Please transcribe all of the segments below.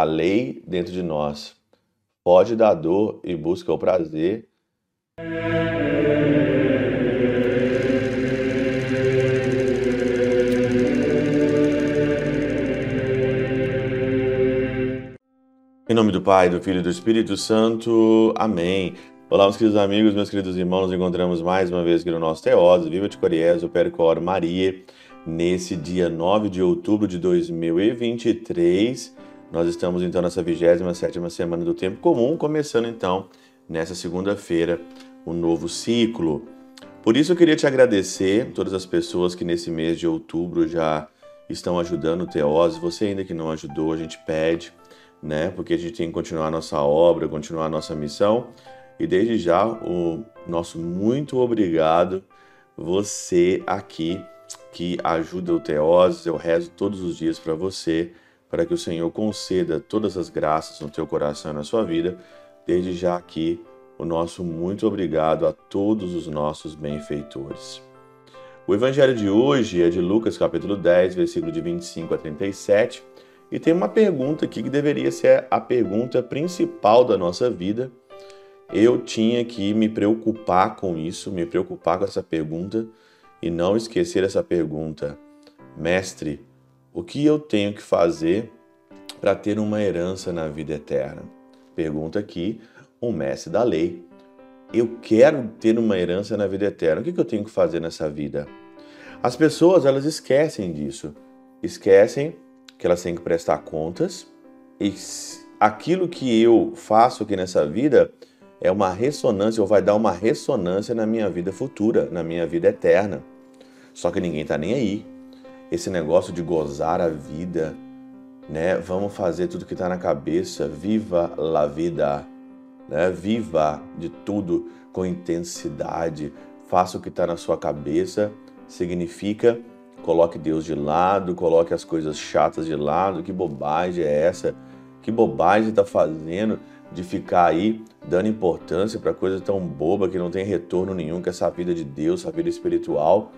a lei dentro de nós foge da dor e busca o prazer. Em nome do Pai, do Filho e do Espírito Santo. Amém. Olá, meus queridos amigos, meus queridos irmãos, nos encontramos mais uma vez aqui no nosso Teós, Viva de Coriés, o Percor Maria, nesse dia 9 de outubro de 2023. Nós estamos então nessa 27ª semana do Tempo Comum, começando então nessa segunda-feira um novo ciclo. Por isso eu queria te agradecer, todas as pessoas que nesse mês de outubro já estão ajudando o Teós. Você ainda que não ajudou, a gente pede né? Porque a gente tem que continuar a nossa obra, continuar a nossa missão. E desde já, o nosso muito obrigado, você aqui que ajuda o Teoses. Eu rezo todos os dias para você, para que o Senhor conceda todas as graças no teu coração e na sua vida. Desde já aqui, o nosso muito obrigado a todos os nossos benfeitores. O evangelho de hoje é de Lucas capítulo 10, versículo de 25 a 37 e tem uma pergunta aqui que deveria ser a pergunta principal da nossa vida. Eu tinha que me preocupar com isso, me preocupar com essa pergunta e não esquecer essa pergunta. Mestre, o que eu tenho que fazer para ter uma herança na vida eterna? Pergunta aqui um mestre da lei. Eu quero ter uma herança na vida eterna. O que eu tenho que fazer nessa vida? As pessoas elas esquecem disso. Esquecem que elas têm que prestar contas e aquilo que eu faço aqui nessa vida é uma ressonância ou vai dar uma ressonância na minha vida futura, na minha vida eterna. Só que ninguém tá nem aí. Esse negócio de gozar a vida, né? Vamos fazer tudo que tá na cabeça, viva la vida, né? Viva de tudo com intensidade, faça o que está na sua cabeça, significa Coloque Deus de lado, coloque as coisas chatas de lado. Que bobagem é essa? Que bobagem está fazendo de ficar aí dando importância para coisa tão boba que não tem retorno nenhum, que essa vida de Deus, essa vida espiritual.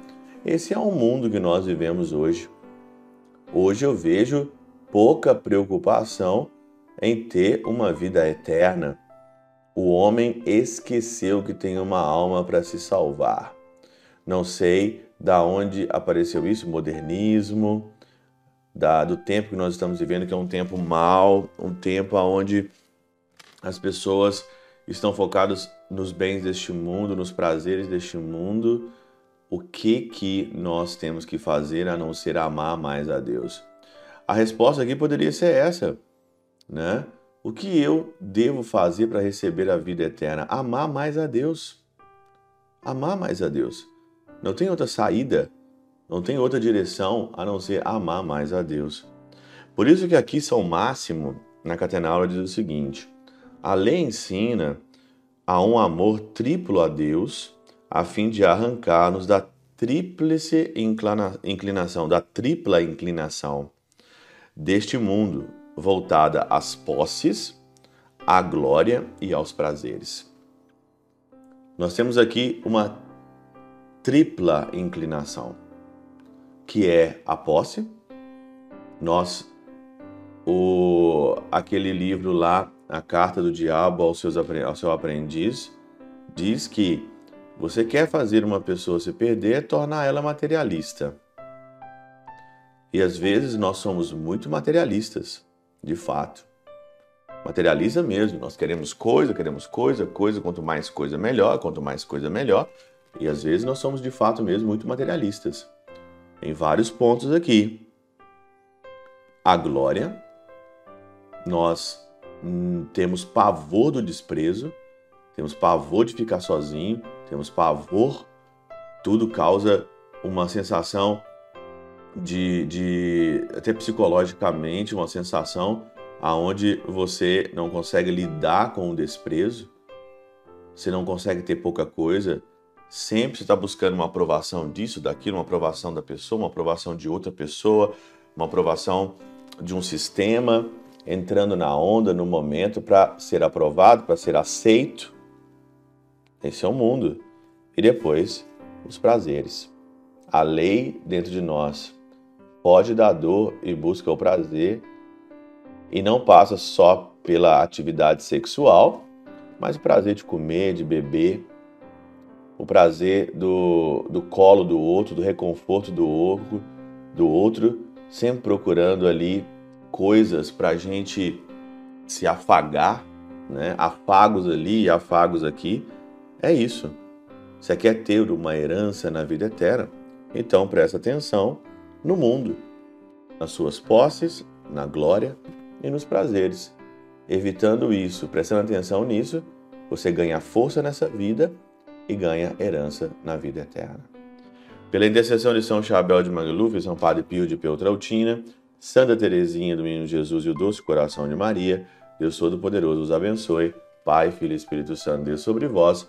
Esse é o mundo que nós vivemos hoje. Hoje eu vejo pouca preocupação em ter uma vida eterna. O homem esqueceu que tem uma alma para se salvar. Não sei da onde apareceu isso, modernismo, da, do tempo que nós estamos vivendo, que é um tempo mau, um tempo onde as pessoas estão focadas nos bens deste mundo, nos prazeres deste mundo. O que que nós temos que fazer a não ser amar mais a Deus? A resposta aqui poderia ser essa, né? O que eu devo fazer para receber a vida eterna? Amar mais a Deus. Amar mais a Deus. Não tem outra saída, não tem outra direção a não ser amar mais a Deus. Por isso que aqui São Máximo, na Catenaula, diz o seguinte: a lei ensina a um amor triplo a Deus, a fim de arrancar-nos da tríplice inclinação, da tripla inclinação deste mundo, voltada às posses, à glória e aos prazeres. Nós temos aqui uma tripla inclinação, que é a posse. Nós, o, aquele livro lá, a carta do diabo ao, seus, ao seu aprendiz, diz que você quer fazer uma pessoa se perder, tornar ela materialista. E às vezes nós somos muito materialistas, de fato. Materialista mesmo, nós queremos coisa, queremos coisa, coisa, quanto mais coisa melhor, quanto mais coisa melhor. E às vezes nós somos de fato mesmo muito materialistas. Em vários pontos aqui. A glória, nós hum, temos pavor do desprezo, temos pavor de ficar sozinho, temos pavor, tudo causa uma sensação de, de até psicologicamente, uma sensação aonde você não consegue lidar com o desprezo, você não consegue ter pouca coisa, Sempre você está buscando uma aprovação disso, daquilo, uma aprovação da pessoa, uma aprovação de outra pessoa, uma aprovação de um sistema, entrando na onda, no momento, para ser aprovado, para ser aceito. Esse é o mundo. E depois, os prazeres. A lei dentro de nós pode dar dor e busca o prazer. E não passa só pela atividade sexual, mas o prazer de comer, de beber, o prazer do, do colo do outro, do reconforto do outro, do outro, sempre procurando ali coisas para a gente se afagar, né? afagos ali e afagos aqui. É isso. Você quer ter uma herança na vida eterna? Então presta atenção no mundo, nas suas posses, na glória e nos prazeres. Evitando isso, prestando atenção nisso, você ganha força nessa vida e ganha herança na vida eterna. Pela intercessão de São Chabel de Mangluf, São Padre Pio de Peltrautina, Santa Teresinha do Menino Jesus e o Doce Coração de Maria, Deus Todo-Poderoso os abençoe. Pai, Filho e Espírito Santo, Deus sobre vós